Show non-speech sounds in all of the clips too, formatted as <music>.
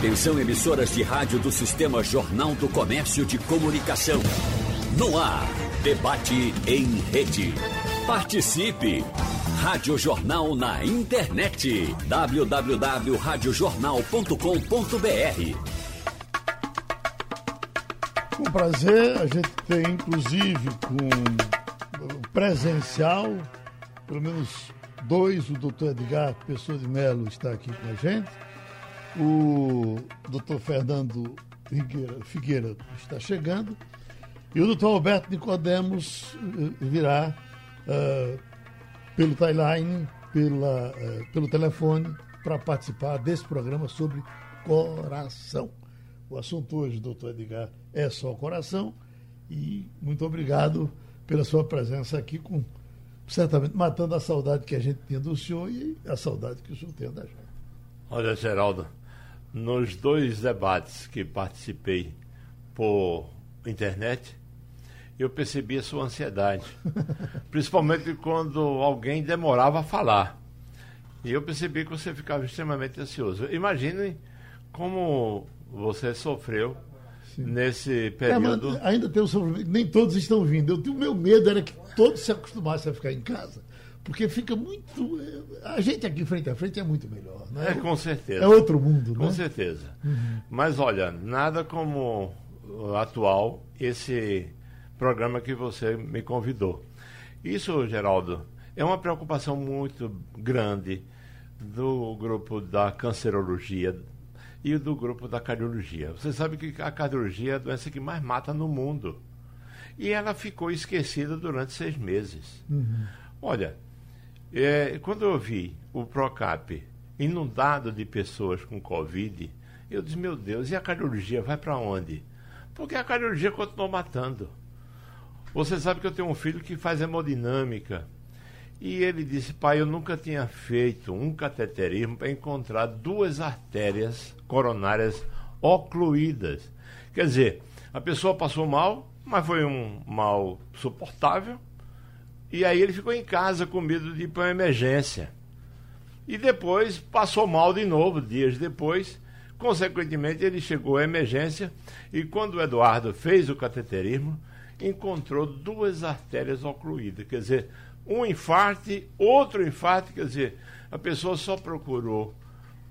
Atenção emissoras de rádio do Sistema Jornal do Comércio de Comunicação. No ar, debate em rede. Participe! Rádio Jornal na internet. www.radiojornal.com.br Com prazer, a gente tem inclusive com presencial, pelo menos dois, o doutor Edgar Pessoa de Melo está aqui com a gente o doutor Fernando Figueira, está chegando e o doutor Alberto Nicodemos eh, virá uh, pelo timeline, pela, uh, pelo telefone, para participar desse programa sobre coração. O assunto hoje, doutor Edgar, é só coração e muito obrigado pela sua presença aqui, com certamente matando a saudade que a gente tinha do senhor e a saudade que o senhor tem da gente. Olha, Geraldo, nos dois debates que participei por internet, eu percebi a sua ansiedade. <laughs> Principalmente quando alguém demorava a falar. E eu percebi que você ficava extremamente ansioso. Imagine como você sofreu Sim. nesse período. É, ainda tem o sofrimento, nem todos estão vindo. Eu, o meu medo era que todos se acostumassem a ficar em casa porque fica muito. A gente aqui frente a frente é muito melhor. Né? É, com certeza. É outro mundo, Com né? certeza. Uhum. Mas olha, nada como atual esse programa que você me convidou. Isso, Geraldo, é uma preocupação muito grande do grupo da cancerologia e do grupo da cardiologia. Você sabe que a cardiologia é a doença que mais mata no mundo. E ela ficou esquecida durante seis meses. Uhum. Olha, é, quando eu vi o Procap inundado de pessoas com Covid, eu disse, meu Deus, e a cardiologia vai para onde? Porque a cardiologia continuou matando. Você sabe que eu tenho um filho que faz hemodinâmica. E ele disse, pai, eu nunca tinha feito um cateterismo para encontrar duas artérias coronárias ocluídas. Quer dizer, a pessoa passou mal, mas foi um mal suportável, e aí ele ficou em casa com medo de ir para uma emergência. E depois passou mal de novo, dias depois. Consequentemente, ele chegou à emergência e quando o Eduardo fez o cateterismo, encontrou duas artérias ocluídas. Quer dizer, um infarte, outro infarte, quer dizer, a pessoa só procurou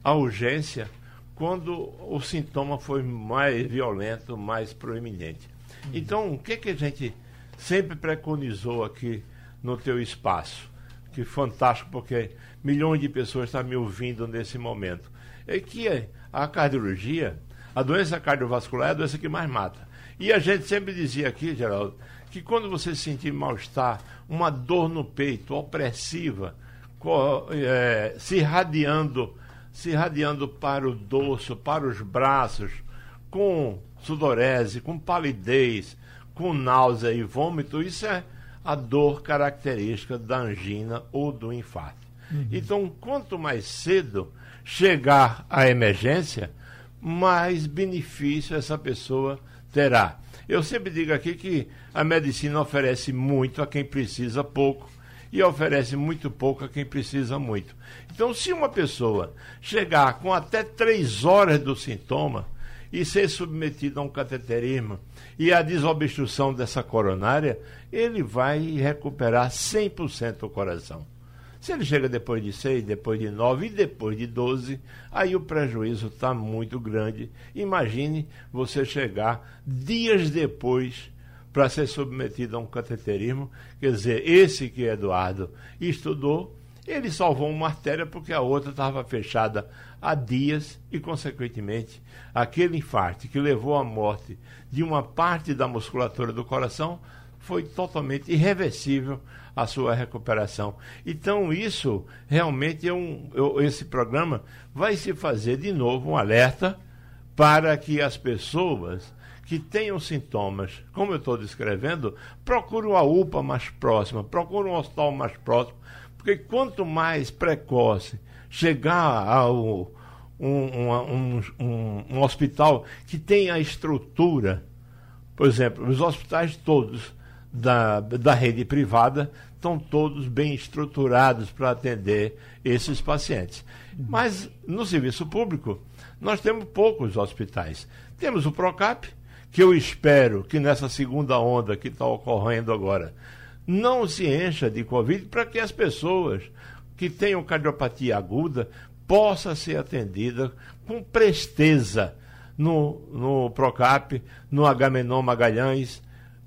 a urgência quando o sintoma foi mais violento, mais proeminente. Então, o que, que a gente sempre preconizou aqui no teu espaço. Que fantástico, porque milhões de pessoas estão me ouvindo nesse momento. É que a cardiologia, a doença cardiovascular é a doença que mais mata. E a gente sempre dizia aqui, Geraldo, que quando você sentir mal-estar, uma dor no peito, opressiva, é, se irradiando, se irradiando para o dorso, para os braços, com sudorese, com palidez, com náusea e vômito, isso é a dor característica da angina ou do infarto. Uhum. Então, quanto mais cedo chegar à emergência, mais benefício essa pessoa terá. Eu sempre digo aqui que a medicina oferece muito a quem precisa pouco e oferece muito pouco a quem precisa muito. Então, se uma pessoa chegar com até três horas do sintoma e ser submetida a um cateterismo e a desobstrução dessa coronária, ele vai recuperar 100% o coração. Se ele chega depois de 6, depois de 9 e depois de 12, aí o prejuízo está muito grande. Imagine você chegar dias depois para ser submetido a um cateterismo. Quer dizer, esse que Eduardo estudou, ele salvou uma artéria porque a outra estava fechada há dias e, consequentemente, aquele infarto que levou à morte de uma parte da musculatura do coração foi totalmente irreversível a sua recuperação. Então, isso realmente é um. Esse programa vai se fazer de novo um alerta para que as pessoas que tenham sintomas, como eu estou descrevendo, procurem a UPA mais próxima, procurem um hospital mais próximo, porque quanto mais precoce chegar ao um, um, um, um hospital que tenha estrutura, por exemplo, os hospitais todos da, da rede privada estão todos bem estruturados para atender esses pacientes. Mas no serviço público, nós temos poucos hospitais. Temos o PROCAP, que eu espero que nessa segunda onda que está ocorrendo agora não se encha de Covid para que as pessoas que tenham cardiopatia aguda possam ser atendidas com presteza no, no PROCAP, no Agamenon Magalhães,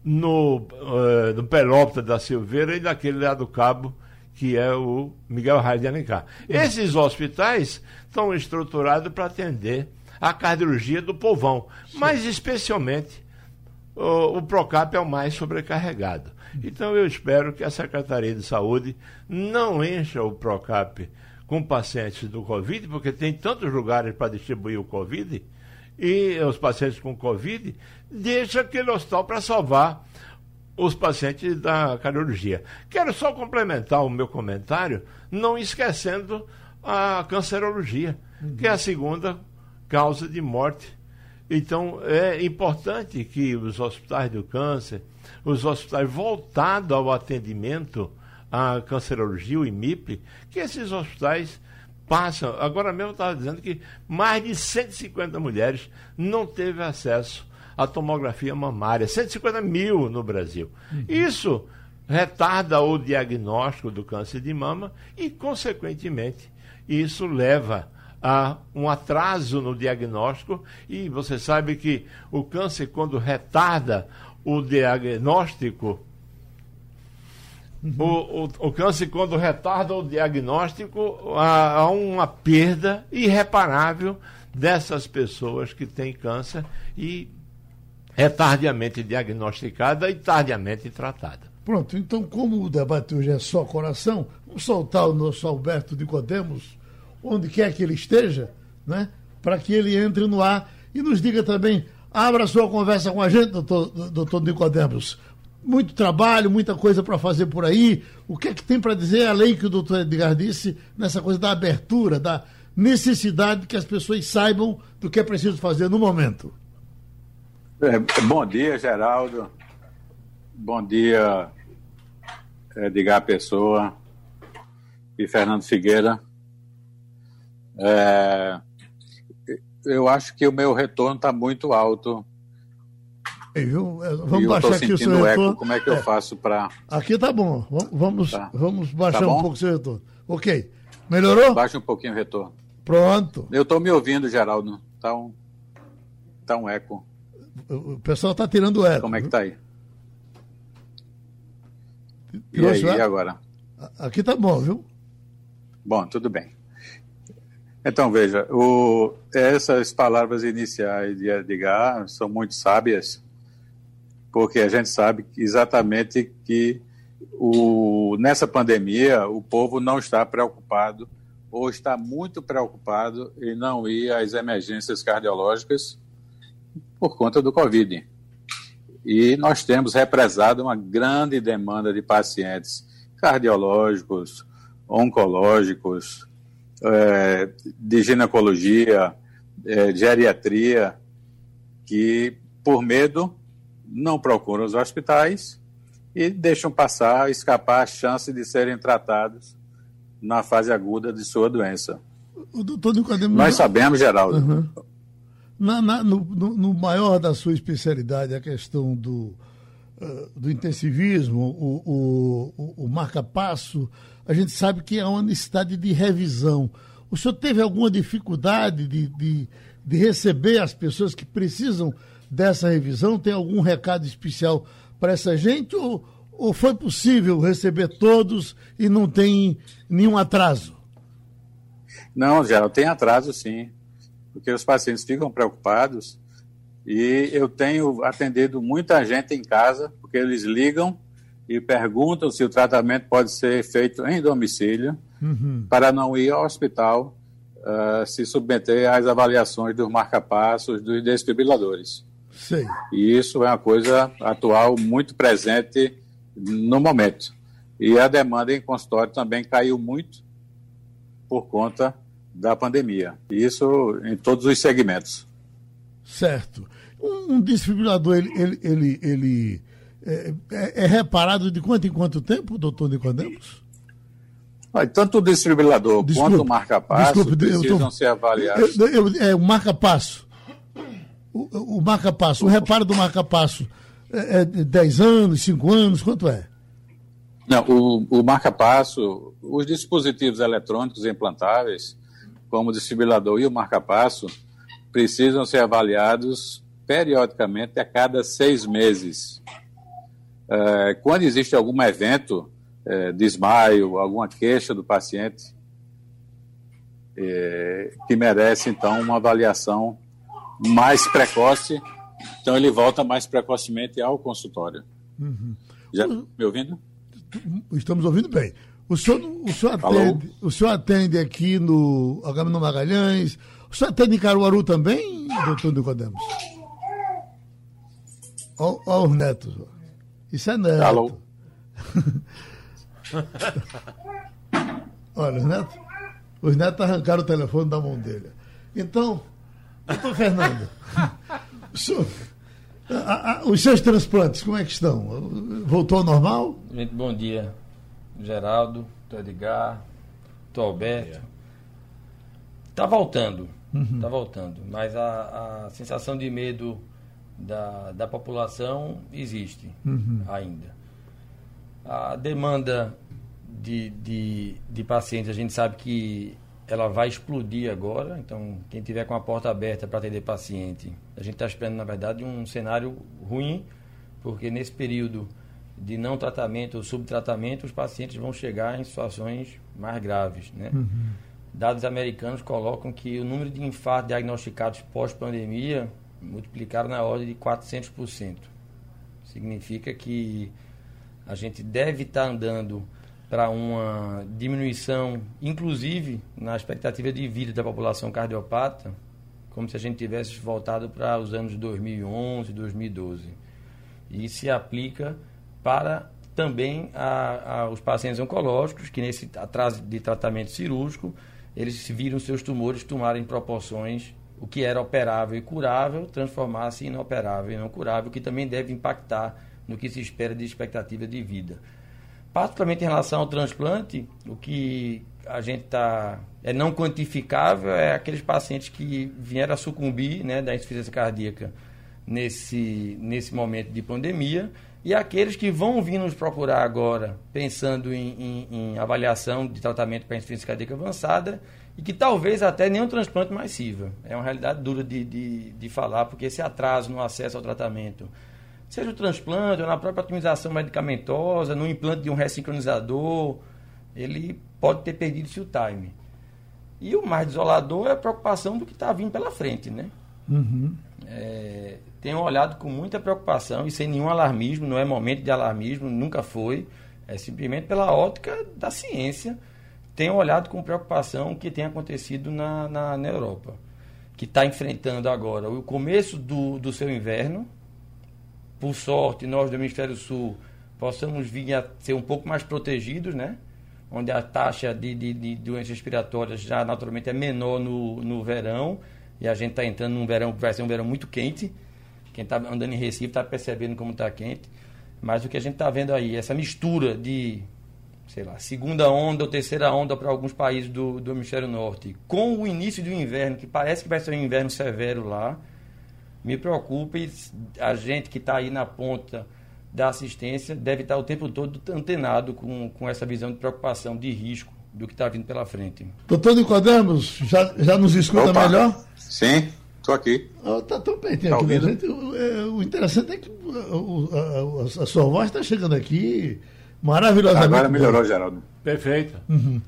no, uh, no Pelópita da Silveira e daquele lá do Cabo, que é o Miguel Raio de Alencar. Esses hospitais estão estruturados para atender a cardiologia do povão, Sim. mas especialmente o, o Procap é o mais sobrecarregado. Então eu espero que a Secretaria de Saúde não encha o Procap com pacientes do Covid, porque tem tantos lugares para distribuir o Covid, e os pacientes com Covid, deixa aquele hospital para salvar os pacientes da cardiologia. Quero só complementar o meu comentário, não esquecendo a cancerologia, uhum. que é a segunda causa de morte. Então, é importante que os hospitais do câncer, os hospitais voltados ao atendimento à cancerologia, o IMIP, que esses hospitais passam. Agora mesmo estava dizendo que mais de 150 mulheres não teve acesso à tomografia mamária. 150 mil no Brasil. Uhum. Isso retarda o diagnóstico do câncer de mama e, consequentemente, isso leva a um atraso no diagnóstico. E você sabe que o câncer, quando retarda o diagnóstico, Uhum. O, o, o, câncer, quando retarda o diagnóstico, há, há, uma perda irreparável dessas pessoas que têm câncer e é tardiamente diagnosticada e tardiamente tratada. Pronto, então, como o debate hoje é só coração, vamos soltar o nosso Alberto de Codemos, onde quer que ele esteja, né, para que ele entre no ar e nos diga também. Abra sua conversa com a gente, doutor, doutor Nicodemos muito trabalho, muita coisa para fazer por aí. O que é que tem para dizer, além que o doutor Edgar disse, nessa coisa da abertura, da necessidade que as pessoas saibam do que é preciso fazer no momento? É, bom dia, Geraldo. Bom dia, Edgar Pessoa e Fernando Figueira. É, eu acho que o meu retorno está muito alto? É, vamos baixar aqui o seu retorno. Eco, como é que eu é. faço para. Aqui tá bom. Vamos, tá. vamos baixar tá um pouco o seu retorno. Ok. Melhorou? Baixa um pouquinho o retorno. Pronto. Eu estou me ouvindo, Geraldo. Tá um, tá um eco. O pessoal está tirando eco. Como é que tá aí? e aí, e agora? Aqui tá bom, viu? Bom, tudo bem. Então, veja, o, essas palavras iniciais de Edgar são muito sábias porque a gente sabe exatamente que o, nessa pandemia o povo não está preocupado ou está muito preocupado em não ir às emergências cardiológicas por conta do Covid. E nós temos represado uma grande demanda de pacientes cardiológicos, oncológicos, é, de ginecologia, é, geriatria, que por medo não procuram os hospitais e deixam passar, escapar a chance de serem tratados na fase aguda de sua doença. O doutor Nicodemo, Nós sabemos, Geraldo. Uhum. Na, na, no, no, maior da sua especialidade, a questão do, uh, do intensivismo, o, o, o, o marca-passo, a gente sabe que há uma necessidade de revisão. O senhor teve alguma dificuldade de, de, de receber as pessoas que precisam dessa revisão? Tem algum recado especial para essa gente ou, ou foi possível receber todos e não tem nenhum atraso? Não, já tem atraso sim, porque os pacientes ficam preocupados e eu tenho atendido muita gente em casa, porque eles ligam e perguntam se o tratamento pode ser feito em domicílio, uhum. para não ir ao hospital uh, se submeter às avaliações dos marcapassos, dos desfibriladores. Sim. E isso é uma coisa atual muito presente no momento. E a demanda em consultório também caiu muito por conta da pandemia. Isso em todos os segmentos. Certo. Um, um desfibrilador, ele, ele, ele, ele, é, é, é reparado de quanto em quanto tempo, doutor Nicodemos? tanto o distribuidor desculpe, quanto o marca-passo precisam tô, ser avaliados. Eu, eu, é, o marca-passo. O, o marca-passo, o reparo do marca-passo é, é 10 anos, 5 anos, quanto é? Não, o, o marca-passo, os dispositivos eletrônicos implantáveis, como o desfibrilador e o marca-passo, precisam ser avaliados periodicamente a cada seis meses. É, quando existe algum evento, é, desmaio, alguma queixa do paciente, é, que merece, então, uma avaliação mais precoce, então ele volta mais precocemente ao consultório. Uhum. Já me ouvindo? Estamos ouvindo bem. O senhor, o senhor, atende, o senhor atende aqui no Agamenon Magalhães, o senhor atende em Caruaru também, doutor Nicodemos? Olha os netos. Isso é neto. Alô? <laughs> Olha, os netos, os netos arrancaram o telefone da mão dele. Então, doutor Fernando, <laughs> o senhor, a, a, os seus transplantes, como é que estão? Voltou ao normal? Gente, bom dia. Geraldo, Edgar, Alberto. Está voltando, está uhum. voltando. Mas a, a, sensação de medo da, da população existe uhum. ainda. A demanda de, de, de pacientes, a gente sabe que ela vai explodir agora. Então, quem tiver com a porta aberta para atender paciente, a gente está esperando, na verdade, um cenário ruim, porque nesse período de não tratamento ou subtratamento, os pacientes vão chegar em situações mais graves. Né? Uhum. Dados americanos colocam que o número de infartos diagnosticados pós-pandemia multiplicaram na ordem de 400%. Significa que a gente deve estar andando para uma diminuição, inclusive na expectativa de vida da população cardiopata, como se a gente tivesse voltado para os anos 2011, 2012. E se aplica para também a, a, os pacientes oncológicos, que nesse atraso de tratamento cirúrgico, eles viram seus tumores tomarem proporções, o que era operável e curável, transformar-se em inoperável e não curável, que também deve impactar no que se espera de expectativa de vida. Particularmente em relação ao transplante, o que a gente está é não quantificável é aqueles pacientes que vieram a sucumbir né, da insuficiência cardíaca nesse, nesse momento de pandemia e aqueles que vão vir nos procurar agora pensando em, em, em avaliação de tratamento para insuficiência cardíaca avançada e que talvez até nem um transplante mais sirva. É uma realidade dura de, de, de falar, porque esse atraso no acesso ao tratamento seja o transplante ou na própria otimização medicamentosa, no implante de um ressincronizador, ele pode ter perdido seu time. E o mais desolador é a preocupação do que está vindo pela frente, né? Uhum. É, tenho olhado com muita preocupação e sem nenhum alarmismo, não é momento de alarmismo, nunca foi, é simplesmente pela ótica da ciência. Tenho olhado com preocupação o que tem acontecido na, na, na Europa, que está enfrentando agora o começo do, do seu inverno, por sorte, nós do Hemisfério Sul possamos vir a ser um pouco mais protegidos, né? Onde a taxa de, de, de doenças respiratórias já naturalmente é menor no, no verão e a gente está entrando num verão que vai ser um verão muito quente. Quem está andando em Recife está percebendo como está quente. Mas o que a gente está vendo aí, essa mistura de, sei lá, segunda onda ou terceira onda para alguns países do, do hemisfério norte, com o início do inverno, que parece que vai ser um inverno severo lá, me preocupa e a gente que está aí na ponta da assistência deve estar o tempo todo antenado com, com essa visão de preocupação, de risco do que está vindo pela frente. Doutor Nicodemos, já, já nos escuta Opa. melhor? Sim, estou aqui. Está tão pertinho tá aqui gente. O, é, o, interessante é que o, a, a, sua voz está chegando aqui maravilhosamente. Agora melhorou, Geraldo. Perfeito. Uhum.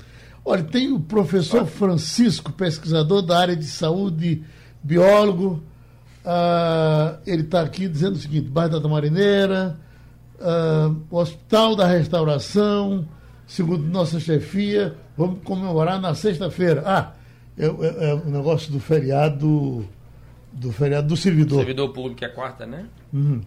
Olha, tem o professor Francisco, pesquisador da área de saúde, biólogo, Uh, ele está aqui dizendo o seguinte: Bairro da Marineira, uh, o Hospital da Restauração, segundo nossa chefia, vamos comemorar na sexta-feira. Ah, é, é, é, o negócio do feriado do feriado do servidor. Servidor público que é quarta, né? Uhum.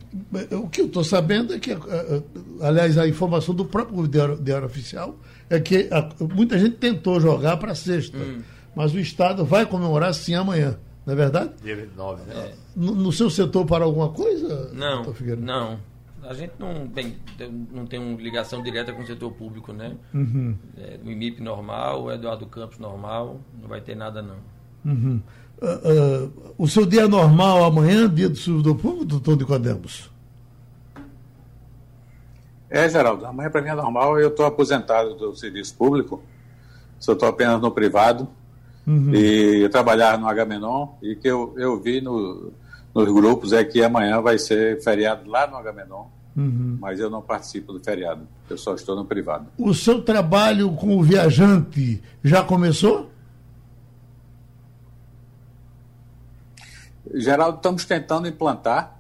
O que eu estou sabendo é que, uh, aliás, a informação do próprio Diário, Diário Oficial é que muita gente tentou jogar para sexta, hum. mas o Estado vai comemorar sim amanhã. Não é verdade? Dia 29, né? No, no, seu setor para alguma coisa? Não, não. A gente não tem, não tem uma ligação direta com o setor público, né? Uhum. É, o IMIP normal, o Eduardo Campos normal, não vai ter nada não. Uhum. Uh, uh, o seu dia normal amanhã, dia do servidor público, doutor Nicodemos? É, Geraldo, amanhã para mim é normal, eu estou aposentado do serviço público, só estou apenas no privado, uhum. e trabalhar no Agamenon, e que eu, eu vi no, nos grupos é que amanhã vai ser feriado lá no Agamenon, uhum. mas eu não participo do feriado, eu só estou no privado. O seu trabalho com o viajante já começou? Geraldo, estamos tentando implantar,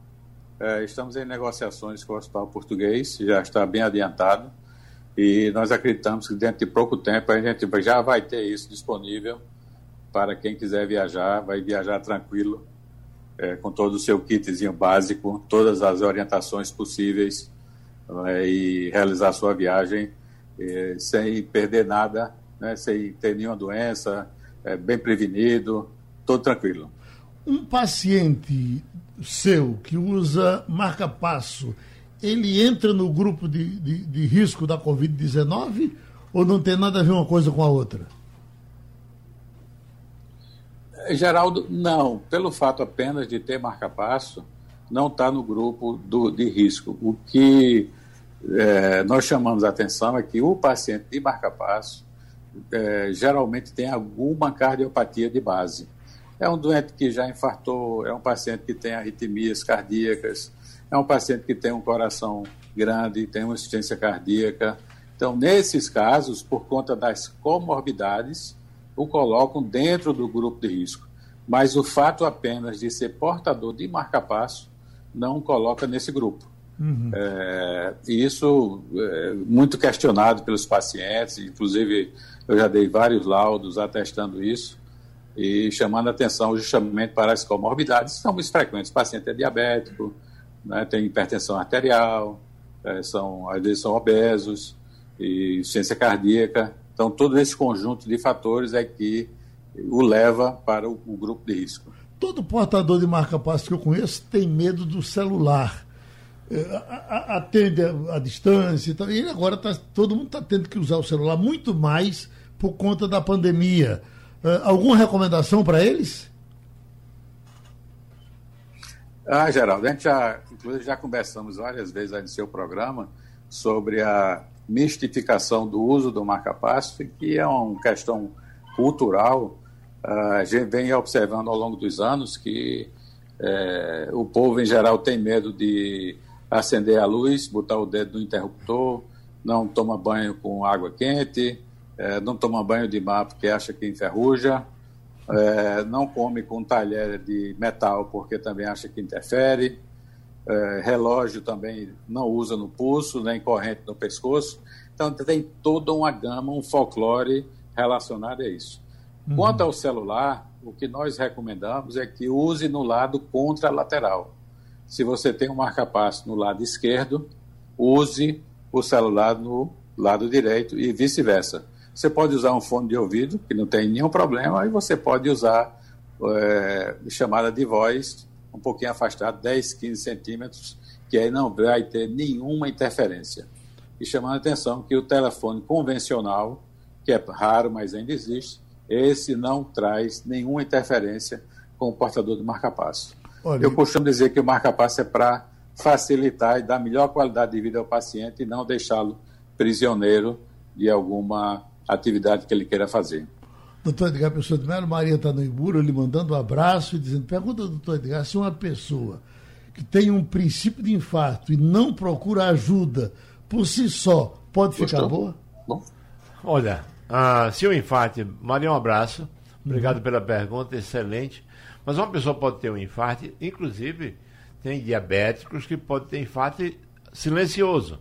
é, estamos em negociações com o Hospital Português, já está bem adiantado, e nós acreditamos que dentro de pouco tempo a gente já vai ter isso disponível para quem quiser viajar, vai viajar tranquilo é, com todo o seu kitzinho básico, todas as orientações possíveis é, e realizar sua viagem é, sem perder nada, né, sem ter nenhuma doença, é, bem prevenido, todo tranquilo. Um paciente seu que usa marca-passo, ele entra no grupo de, de, de risco da Covid-19 ou não tem nada a ver uma coisa com a outra? Geraldo, não. Pelo fato apenas de ter marca-passo, não está no grupo do, de risco. O que é, nós chamamos a atenção é que o paciente de marca-passo é, geralmente tem alguma cardiopatia de base. É um doente que já infartou, é um paciente que tem arritmias cardíacas, é um paciente que tem um coração grande, tem uma insuficiência cardíaca. Então, nesses casos, por conta das comorbidades, o colocam dentro do grupo de risco. Mas o fato apenas de ser portador de marca-passo não coloca nesse grupo. Uhum. É, isso é muito questionado pelos pacientes, inclusive eu já dei vários laudos atestando isso e chamando atenção justamente para as comorbidades que são muito frequentes. O paciente é diabético, né, tem hipertensão arterial, é, são, às vezes são obesos, e ciência cardíaca. Então, todo esse conjunto de fatores é que o leva para o, o grupo de risco. Todo portador de marca-passo que eu conheço tem medo do celular. É, atende a, distância e tal. E agora tá, todo mundo está tendo que usar o celular muito mais por conta da pandemia. É, alguma recomendação para eles? Ah, Geraldo, a gente já, inclusive, já conversamos várias vezes no seu programa sobre a mistificação do uso do marca-passo, que é uma questão cultural. a gente vem observando ao longo dos anos que é, o povo, em geral, tem medo de acender a luz, botar o dedo no interruptor, não toma banho com água quente, é, não toma banho de mar porque acha que enferruja, é, não come com talher de metal porque também acha que interfere, é, relógio também não usa no pulso, nem corrente no pescoço. Então tem toda uma gama, um folclore relacionado a isso. Uhum. Quanto ao celular, o que nós recomendamos é que use no lado contralateral. Se você tem um marca-passo no lado esquerdo, use o celular no lado direito e vice-versa. Você pode usar um fone de ouvido, que não tem nenhum problema, e você pode usar é, chamada de voz um pouquinho afastado, 10, 15 centímetros, que aí não vai ter nenhuma interferência. E chamando a atenção que o telefone convencional, que é raro, mas ainda existe, esse não traz nenhuma interferência com o portador do marca-passo. Eu costumo dizer que o marca-passo é para facilitar e dar melhor qualidade de vida ao paciente e não deixá-lo prisioneiro de alguma atividade que ele queira fazer. Doutor Edgar Pessoa de Melo, Maria está no Iburo, lhe mandando um abraço e dizendo: pergunta, doutor Edgar, se uma pessoa que tem um princípio de infarto e não procura ajuda por si só, pode ficar Gostou? boa? Bom. Olha, ah, se o infarto, Maria, um abraço. Obrigado pela pergunta, excelente. Mas uma pessoa pode ter um infarto, inclusive tem diabéticos que podem ter infarto silencioso,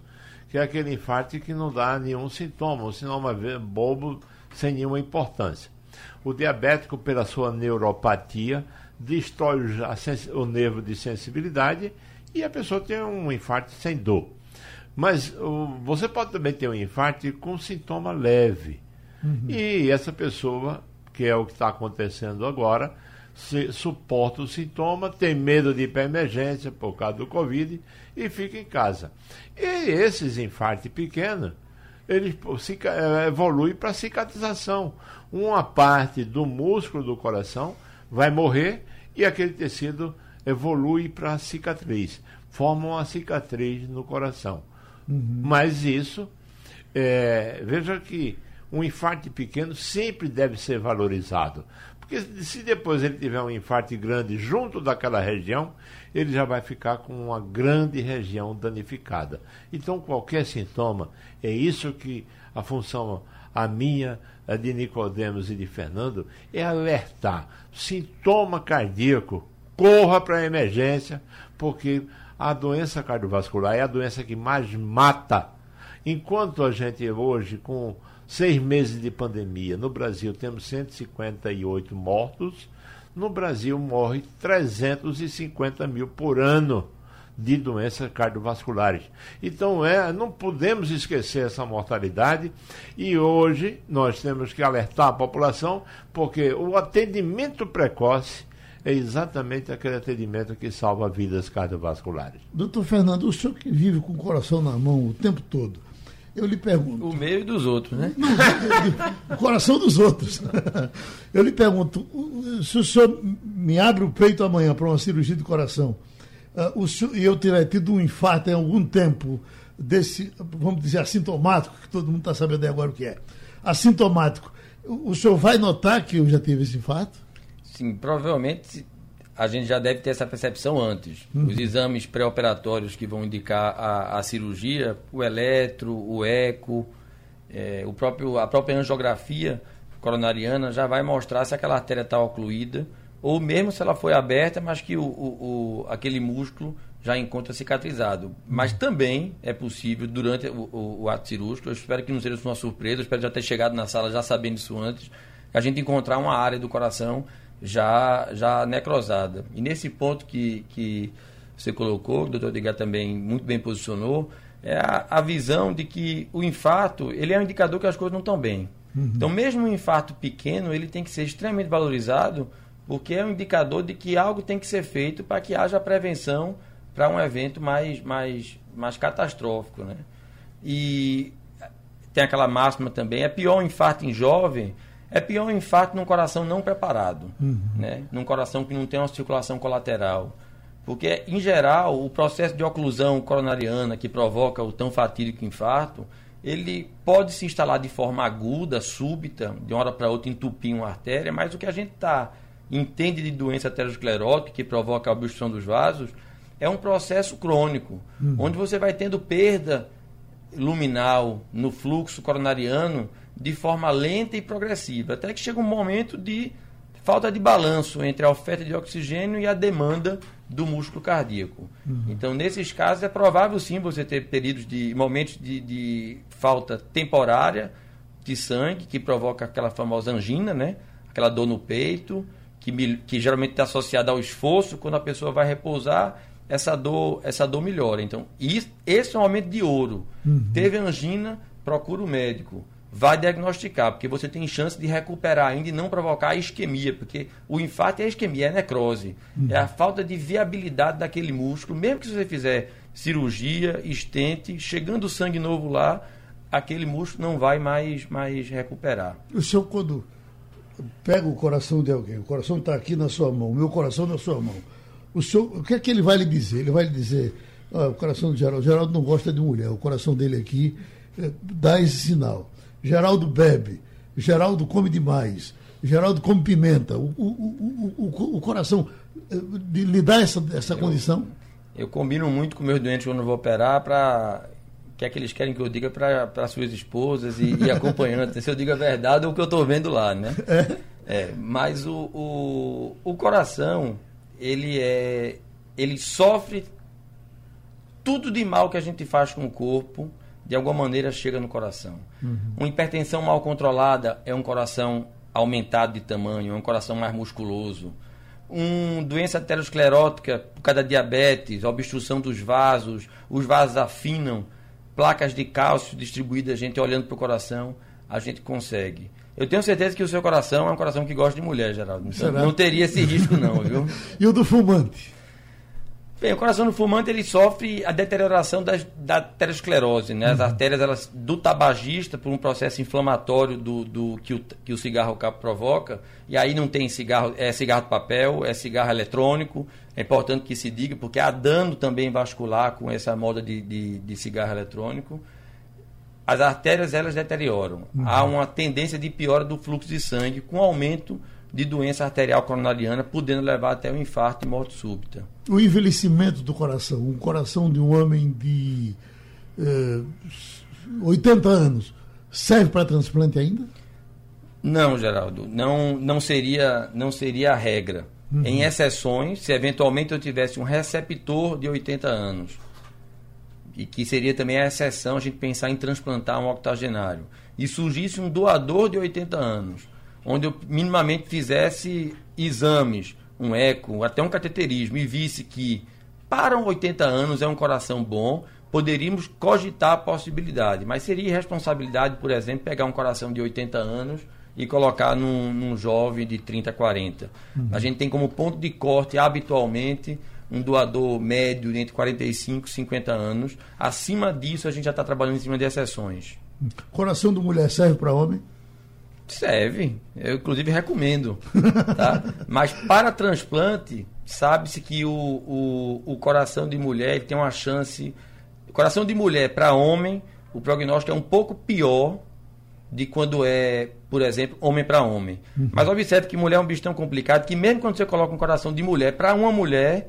que é aquele infarto que não dá nenhum sintoma, um sintoma bobo sem nenhuma importância. O diabético, pela sua neuropatia, destrói o, nervo de sensibilidade e a pessoa tem um infarto sem dor. Mas o, você pode também ter um infarto com sintoma leve. Uhum. E essa pessoa, que é o que está acontecendo agora, se, suporta o sintoma, tem medo de ir para emergência por causa do Covid e fica em casa. E esses infartos pequenos, eles eh, evoluem para cicatrização. Uma parte do músculo do coração vai morrer e aquele tecido evolui para cicatriz, forma uma cicatriz no coração. Uhum. Mas isso, é, veja que um infarto pequeno sempre deve ser valorizado. Porque se depois ele tiver um infarto grande junto daquela região, ele já vai ficar com uma grande região danificada. Então, qualquer sintoma, é isso que a função, a minha, a de Nicodemos e de Fernando, é alertar. Sintoma cardíaco, corra para a emergência, porque a doença cardiovascular é a doença que mais mata. Enquanto a gente hoje, com seis meses de pandemia. No Brasil temos 158 mortos. No Brasil morre 350 mil por ano de doenças cardiovasculares. Então é, não podemos esquecer essa mortalidade e hoje nós temos que alertar a população porque o atendimento precoce é exatamente aquele atendimento que salva vidas cardiovasculares. Doutor Fernando, o senhor que vive com o coração na mão o tempo todo, eu lhe pergunto. O meio dos outros, né? o coração dos outros. Eu lhe pergunto, se o senhor me abre o peito amanhã para uma cirurgia de coração, senhor, e eu tiver tido um infarto em algum tempo, desse, vamos dizer, assintomático, que todo mundo está sabendo agora o que é, assintomático, o senhor vai notar que eu já tive esse infarto? Sim, provavelmente a gente já deve ter essa percepção antes. Uhum. Os exames pré-operatórios que vão indicar a, a, cirurgia, o eletro, o eco, é, o próprio, a própria angiografia coronariana já vai mostrar se aquela artéria está ocluída ou mesmo se ela foi aberta, mas que o, o, o aquele músculo já encontra cicatrizado. Mas também é possível, durante o, o, o, ato cirúrgico, eu espero que não seja uma surpresa, eu espero já ter chegado na sala já sabendo isso antes, a gente encontrar uma área do coração já, já necrosada. E nesse ponto que, que você colocou, o doutor Edgar também muito bem posicionou, é a, a, visão de que o infarto ele é um indicador que as coisas não estão bem. Uhum. Então, mesmo um infarto pequeno, ele tem que ser extremamente valorizado, porque é um indicador de que algo tem que ser feito para que haja prevenção para um evento mais, mais, mais catastrófico. Né? E tem aquela máxima também, é pior um infarto em jovem é pior um infarto num coração não preparado, uhum. né? num coração que não tem uma circulação colateral. Porque, em geral, o processo de oclusão coronariana que provoca o tão fatídico infarto, ele pode se instalar de forma aguda, súbita, de uma hora para outra entupir uma artéria, mas o que a gente tá, entende de doença aterosclerótica que provoca a obstrução dos vasos é um processo crônico, uhum. onde você vai tendo perda luminal no fluxo coronariano de forma lenta e progressiva, até que chega um momento de falta de balanço entre a oferta de oxigênio e a demanda do músculo cardíaco. Uhum. Então, nesses casos, é provável sim você ter períodos de momentos de, de falta temporária de sangue, que provoca aquela famosa angina, né? aquela dor no peito, que, que geralmente está associada ao esforço, quando a pessoa vai repousar, essa dor, essa dor melhora. Então, isso, esse é um momento de ouro. Uhum. Teve angina, procura o médico vai diagnosticar, porque você tem chance de recuperar ainda e não provocar a isquemia, porque o infarto é a isquemia, é a necrose. Uhum. É a falta de viabilidade daquele músculo, mesmo que você fizer cirurgia, estente, chegando o sangue novo lá, aquele músculo não vai mais, mais recuperar. O senhor, quando pega o coração de alguém, o coração está aqui na sua mão, o meu coração na sua mão, o, senhor, o que é que ele vai lhe dizer? Ele vai lhe dizer, ah, o coração do Geraldo, o Geraldo não gosta de mulher, o coração dele aqui é, dá esse sinal. Geraldo bebe, Geraldo come demais, Geraldo come pimenta. O, o, o, o coração eh, lhe dá essa, essa eu, condição? Eu combino muito com meus doentes quando vou operar para que é que eles querem que eu diga para suas esposas e, e acompanhantes, se eu digo a verdade ou o que eu estou vendo lá, né? É. é mas o, o, o coração, ele é ele sofre tudo de mal que a gente faz com o corpo, de alguma maneira chega no coração. Uhum. Uma hipertensão mal controlada é um coração aumentado de tamanho, é um coração mais musculoso. Uma doença aterosclerótica por causa da diabetes, obstrução dos vasos, os vasos afinam, placas de cálcio distribuídas, a gente olhando para o coração. a gente consegue. Eu tenho certeza que o seu coração é um coração que gosta de mulher, Geraldo. Então, não teria esse risco, não, viu? <laughs> e o do fumante? Bem, o coração do fumante ele sofre a deterioração das, da aterosclerose, né? As uhum. artérias elas, do tabagista por um processo inflamatório do, do que, o, que o cigarro cabo provoca. E aí não tem cigarro, é cigarro de papel, é cigarro eletrônico. É importante que se diga, porque há dano também vascular com essa moda de, de, de cigarro eletrônico. As artérias elas deterioram. Uhum. Há uma tendência de piora do fluxo de sangue com aumento de doença arterial coronariana, podendo levar até o infarto e morte súbita. O envelhecimento do coração, o coração de um homem de eh, 80 anos, serve para transplante ainda? Não, Geraldo, não, não, seria, não seria a regra. Uhum. Em exceções, se eventualmente eu tivesse um receptor de 80 anos, e que seria também a exceção a gente pensar em transplantar um octogenário, e surgisse um doador de 80 anos, onde eu minimamente fizesse exames, um eco, até um cateterismo, e visse que para 80 anos é um coração bom, poderíamos cogitar a possibilidade. Mas seria irresponsabilidade, por exemplo, pegar um coração de 80 anos e colocar num, num jovem de 30, 40. Uhum. A gente tem como ponto de corte, habitualmente, um doador médio entre 45 e 50 anos. Acima disso, a gente já está trabalhando em cima de exceções. Coração de mulher serve para homem? Serve. Eu, inclusive, recomendo. Tá? <laughs> Mas para transplante, sabe-se que o, o, o, coração de mulher tem uma chance. Coração de mulher para homem, o prognóstico é um pouco pior de quando é, por exemplo, homem para homem. Uhum. Mas observe que mulher é um bicho tão complicado que, mesmo quando você coloca um coração de mulher para uma mulher,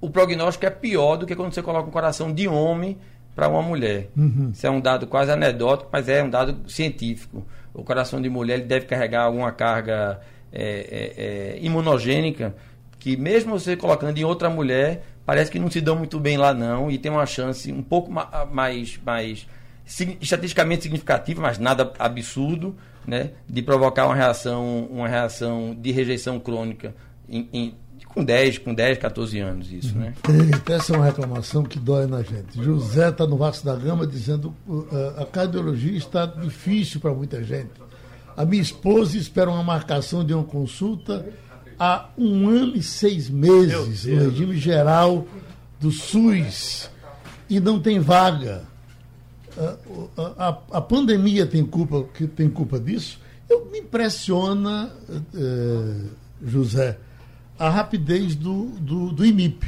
o prognóstico é pior do que quando você coloca um coração de homem para uma mulher. Uhum. Isso é um dado quase anedótico, mas é um dado científico o coração de mulher ele deve carregar alguma carga é, é, é, imunogênica que mesmo você colocando em outra mulher parece que não se dão muito bem lá não e tem uma chance um pouco mais mais estatisticamente significativa mas nada absurdo né de provocar uma reação uma reação de rejeição crônica em, em com 10, com 10, 14 anos isso, né? Eita, essa é uma reclamação que dói na gente. José está no Vasco da Gama dizendo uh, a cardiologia está difícil para muita gente. A minha esposa espera uma marcação de uma consulta há um ano e seis meses no regime geral do SUS e não tem vaga. A, a, a, pandemia tem culpa, que tem culpa disso? Eu, me impressiona, uh, José, a rapidez do, do, do IMIP.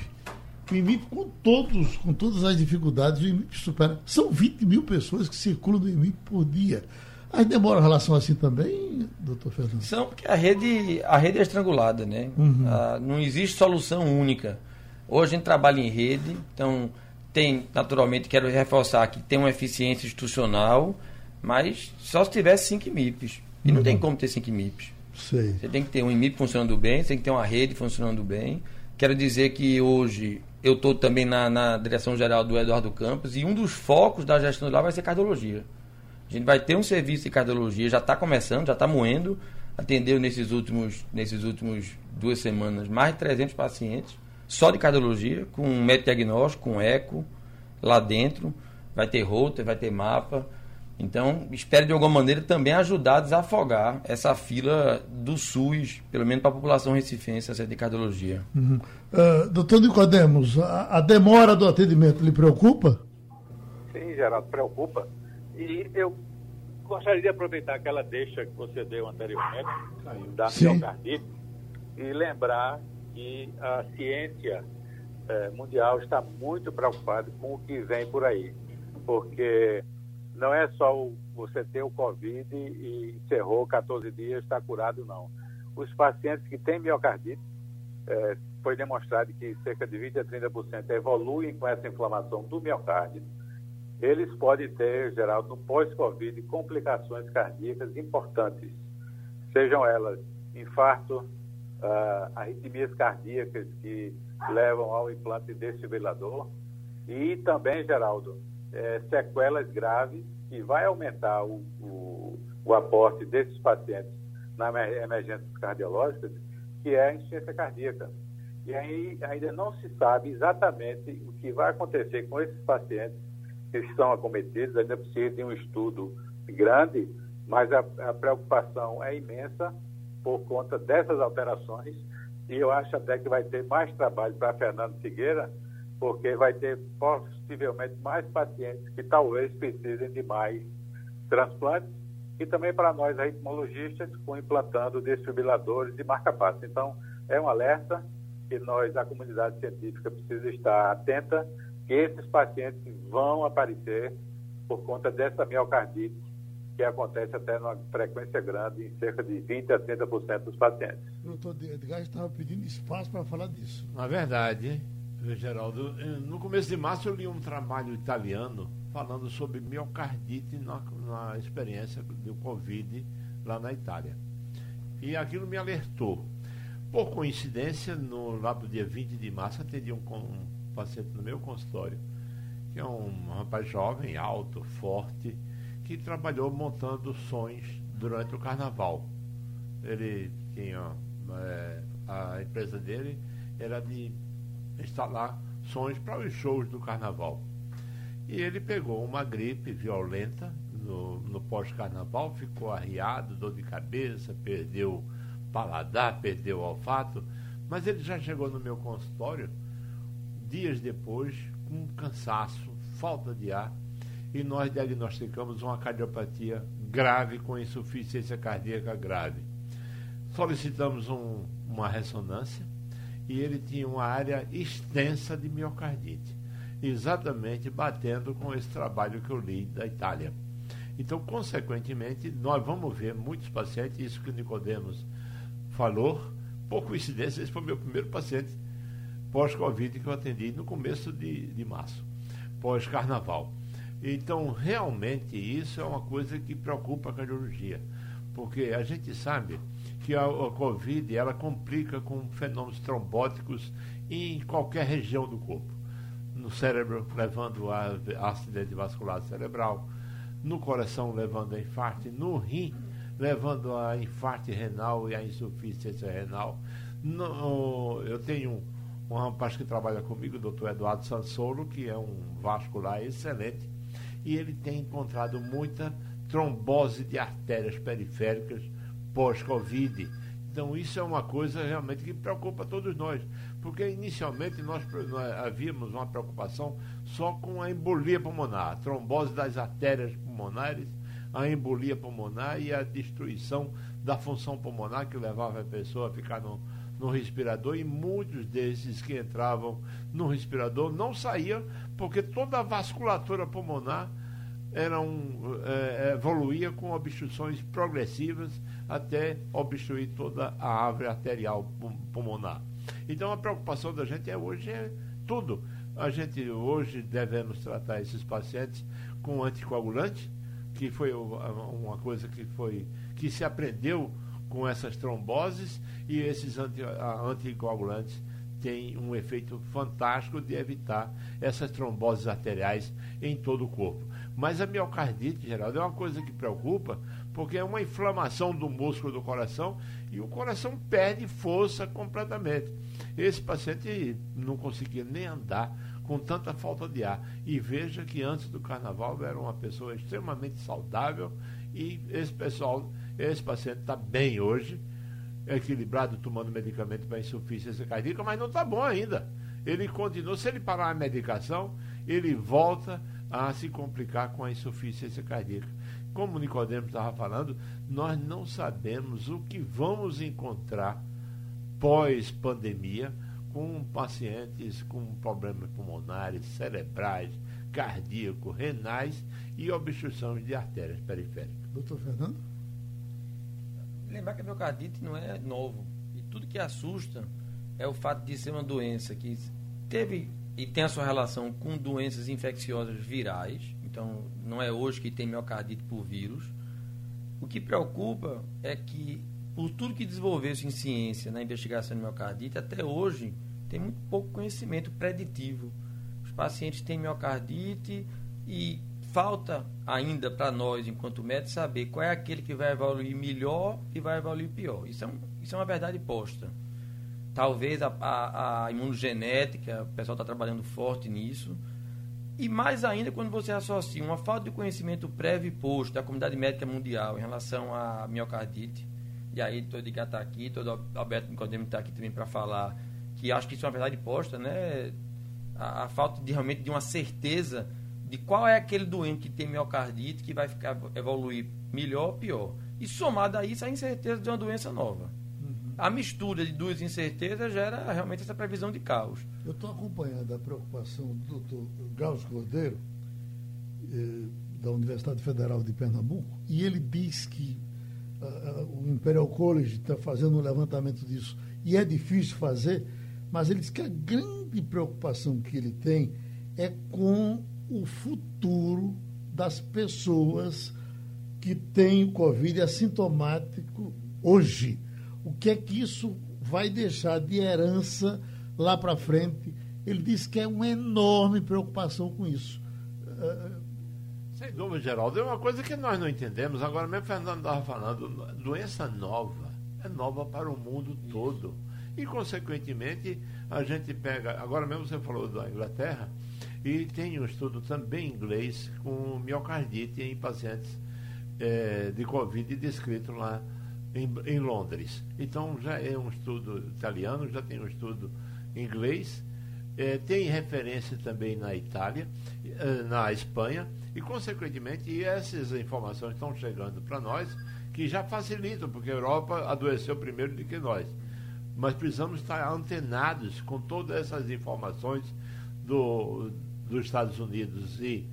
O IMIP, com, todos, com todas as dificuldades, o IMIP supera. São 20 mil pessoas que circulam no IMIP por dia. Aí demora a relação assim também, doutor Fernando? São, porque a rede, a rede é estrangulada, né? Uhum. Ah, não existe solução única. Hoje a gente trabalha em rede, então tem, naturalmente, quero reforçar que tem uma eficiência institucional, mas só se tivesse 5 MIPs. E uhum. não tem como ter 5 MIPs. Você tem que ter um IMIP funcionando bem, você tem que ter uma rede funcionando bem. Quero dizer que hoje eu estou também na, na, direção geral do Eduardo Campos e um dos focos da gestão lá vai ser cardiologia. A gente vai ter um serviço de cardiologia, já está começando, já está moendo. Atendeu nesses últimos, nesses últimos duas semanas mais de 300 pacientes, só de cardiologia, com método diagnóstico, com eco lá dentro. Vai ter router, vai ter mapa. Então, espero de alguma maneira também ajudar a desafogar essa fila do SUS, pelo menos para a população recifense, essa de cardiologia. Uhum. Uh, doutor Nicodemos, a, a, demora do atendimento lhe preocupa? Sim, Geraldo, preocupa. E eu gostaria de aproveitar aquela deixa que você deu anteriormente, da miocardite, e lembrar que a ciência eh, mundial está muito preocupada com o que vem por aí. Porque não é só o, você ter o Covid e encerrou 14 dias, está curado, não. Os pacientes que têm miocardite, é, foi demonstrado que cerca de 20 a 30% evoluem com essa inflamação do miocárdio. Eles podem ter, geral, no pós-Covid, complicações cardíacas importantes, sejam elas infarto, uh, arritmias cardíacas que levam ao implante desfibrilador e também, Geraldo, é, sequelas graves que vai aumentar o, o, o aporte desses pacientes na emergências cardiológicas, que é a insuficiência cardíaca. E aí ainda não se sabe exatamente o que vai acontecer com esses pacientes que estão acometidos, ainda precisa de um estudo grande mas a, a preocupação é imensa por conta dessas alterações e eu acho até que vai ter mais trabalho para Fernando Figueira, porque vai ter possivelmente mais pacientes que talvez precisem de mais transplantes e também para nós ritmologistas com implantando desfibriladores e marca-passo. Então, é um alerta que nós, a comunidade científica, precisa estar atenta que esses pacientes vão aparecer por conta dessa miocardite que acontece até numa frequência grande, em cerca de 20% a 30% dos pacientes. O doutor Edgar estava pedindo espaço para falar disso. Na verdade, Geraldo, eh, no começo de março eu li um trabalho italiano falando sobre miocardite na, na experiência do Covid lá na Itália. E aquilo me alertou. Por coincidência, no, lá do dia 20 de março, atendi um, um paciente no meu consultório, que é um rapaz jovem, alto, forte, que trabalhou montando sons durante o carnaval. Ele tinha. É, a empresa dele era de instalar sons para os shows do carnaval. E ele pegou uma gripe violenta no, no pós-carnaval, ficou arriado, dor de cabeça, perdeu paladar, perdeu olfato, mas ele já chegou no meu consultório dias depois com cansaço, falta de ar, e nós diagnosticamos uma cardiopatia grave com insuficiência cardíaca grave. Solicitamos um, uma ressonância e ele tinha uma área extensa de miocardite, exatamente batendo com esse trabalho que eu li da Itália. Então, consequentemente, nós vamos ver muitos pacientes, isso que o Nicodemos falou, por coincidência, esse foi o meu primeiro paciente pós-Covid que eu atendi no começo de, de março, pós-carnaval. Então, realmente, isso é uma coisa que preocupa a cardiologia, porque a gente sabe que a, a Covid ela complica com fenômenos trombóticos em qualquer região do corpo. No cérebro, levando a, acidente vascular cerebral, no coração, levando a infarto, no rim, levando a infarto renal e a insuficiência renal. No, eu tenho um, um rapaz que trabalha comigo, o doutor Eduardo Sansolo, que é um vascular excelente, e ele tem encontrado muita trombose de artérias periféricas pós-Covid. Então, isso é uma coisa realmente que preocupa todos nós, porque inicialmente nós, havíamos uma preocupação só com a embolia pulmonar, a trombose das artérias pulmonares, a embolia pulmonar e a destruição da função pulmonar que levava a pessoa a ficar no, no respirador e muitos desses que entravam no respirador não saíam porque toda a vasculatura pulmonar era um, é, evoluía com obstruções progressivas até obstruir toda a árvore arterial pulmonar. Então a preocupação da gente é hoje é tudo. A gente hoje devemos tratar esses pacientes com anticoagulante, que foi uma coisa que foi que se aprendeu com essas tromboses e esses anti, anticoagulantes têm um efeito fantástico de evitar essas tromboses arteriais em todo o corpo. Mas a miocardite, Geraldo, é uma coisa que preocupa, porque é uma inflamação do músculo do coração e o coração perde força completamente. Esse paciente não conseguia nem andar com tanta falta de ar. E veja que antes do carnaval era uma pessoa extremamente saudável e esse pessoal, esse paciente está bem hoje, equilibrado, tomando medicamento para insuficiência cardíaca, mas não está bom ainda. Ele continua, se ele parar a medicação, ele volta a se complicar com a insuficiência cardíaca. Como o Nicodemo estava falando, nós não sabemos o que vamos encontrar pós-pandemia com pacientes com problemas pulmonares, cerebrais, cardíacos, renais e obstruções de artérias periféricas. Doutor Fernando? Lembrar que a miocardite não é novo. E tudo que assusta é o fato de ser uma doença que teve e tem a sua relação com doenças infecciosas virais. Então, não é hoje que tem miocardite por vírus. O que preocupa é que, por tudo que desenvolveu-se em ciência na investigação de miocardite, até hoje tem muito pouco conhecimento preditivo. Os pacientes têm miocardite e falta ainda para nós, enquanto médicos, saber qual é aquele que vai evoluir melhor e vai evoluir pior. Isso é, um, isso é uma verdade posta. Talvez a, a, a imunogenética, o pessoal está trabalhando forte nisso. E mais ainda quando você associa uma falta de conhecimento prévio e posto da comunidade médica mundial em relação à miocardite, e aí todo Edgar está aqui, todo Alberto Nicodemo está aqui também para falar, que acho que isso é uma verdade posta, né? A, a, falta de realmente de uma certeza de qual é aquele doente que tem miocardite que vai ficar evoluir melhor ou pior. E somado a isso, a incerteza de uma doença nova. A mistura de duas incertezas gera realmente essa previsão de caos. Eu estou acompanhando a preocupação do doutor Gauss Cordeiro, eh, da Universidade Federal de Pernambuco, e ele diz que uh, o Imperial College está fazendo um levantamento disso, e é difícil fazer, mas ele diz que a grande preocupação que ele tem é com o futuro das pessoas que tem o Covid assintomático hoje. O que é que isso vai deixar de herança lá para frente? Ele diz que é uma enorme preocupação com isso. Sem dúvida, Geraldo. É uma coisa que nós não entendemos. Agora mesmo Fernando estava falando, doença nova. É nova para o mundo todo. E, consequentemente, a gente pega. Agora mesmo você falou da Inglaterra, e tem um estudo também em inglês com miocardite em pacientes é, de Covid descrito lá em, em, Londres. Então já é um estudo italiano, já tem um estudo inglês, é, tem referência também na Itália, é, na Espanha, e consequentemente essas informações estão chegando para nós, que já facilitam, porque a Europa adoeceu primeiro do que nós. Mas precisamos estar antenados com todas essas informações do, dos Estados Unidos e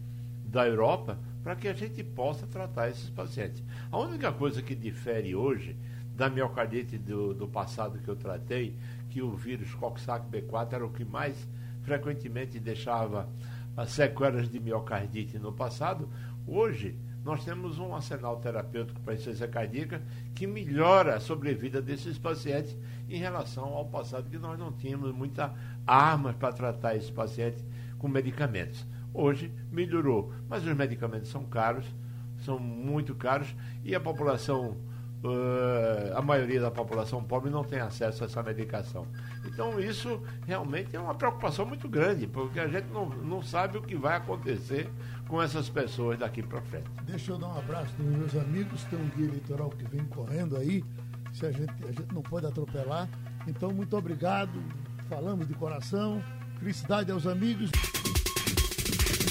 da Europa para que a gente possa tratar esses pacientes. A única coisa que difere hoje da miocardite do, do passado que eu tratei, que o vírus Coxsackie-B4 era o que mais frequentemente deixava as sequelas de miocardite no passado, hoje nós temos um arsenal terapêutico para insuficiência cardíaca que melhora a sobrevida desses pacientes em relação ao passado, que nós não tínhamos muita armas para tratar esses pacientes com medicamentos. Hoje melhorou, mas os medicamentos são caros, são muito caros e a população, uh, a maioria da população pobre não tem acesso a essa medicação. Então isso realmente é uma preocupação muito grande, porque a gente não, não sabe o que vai acontecer com essas pessoas daqui para frente. Deixa eu dar um abraço para meus amigos, tem um guia eleitoral que vem correndo aí, se a gente, a gente não pode atropelar. Então, muito obrigado, falamos de coração, felicidade aos amigos.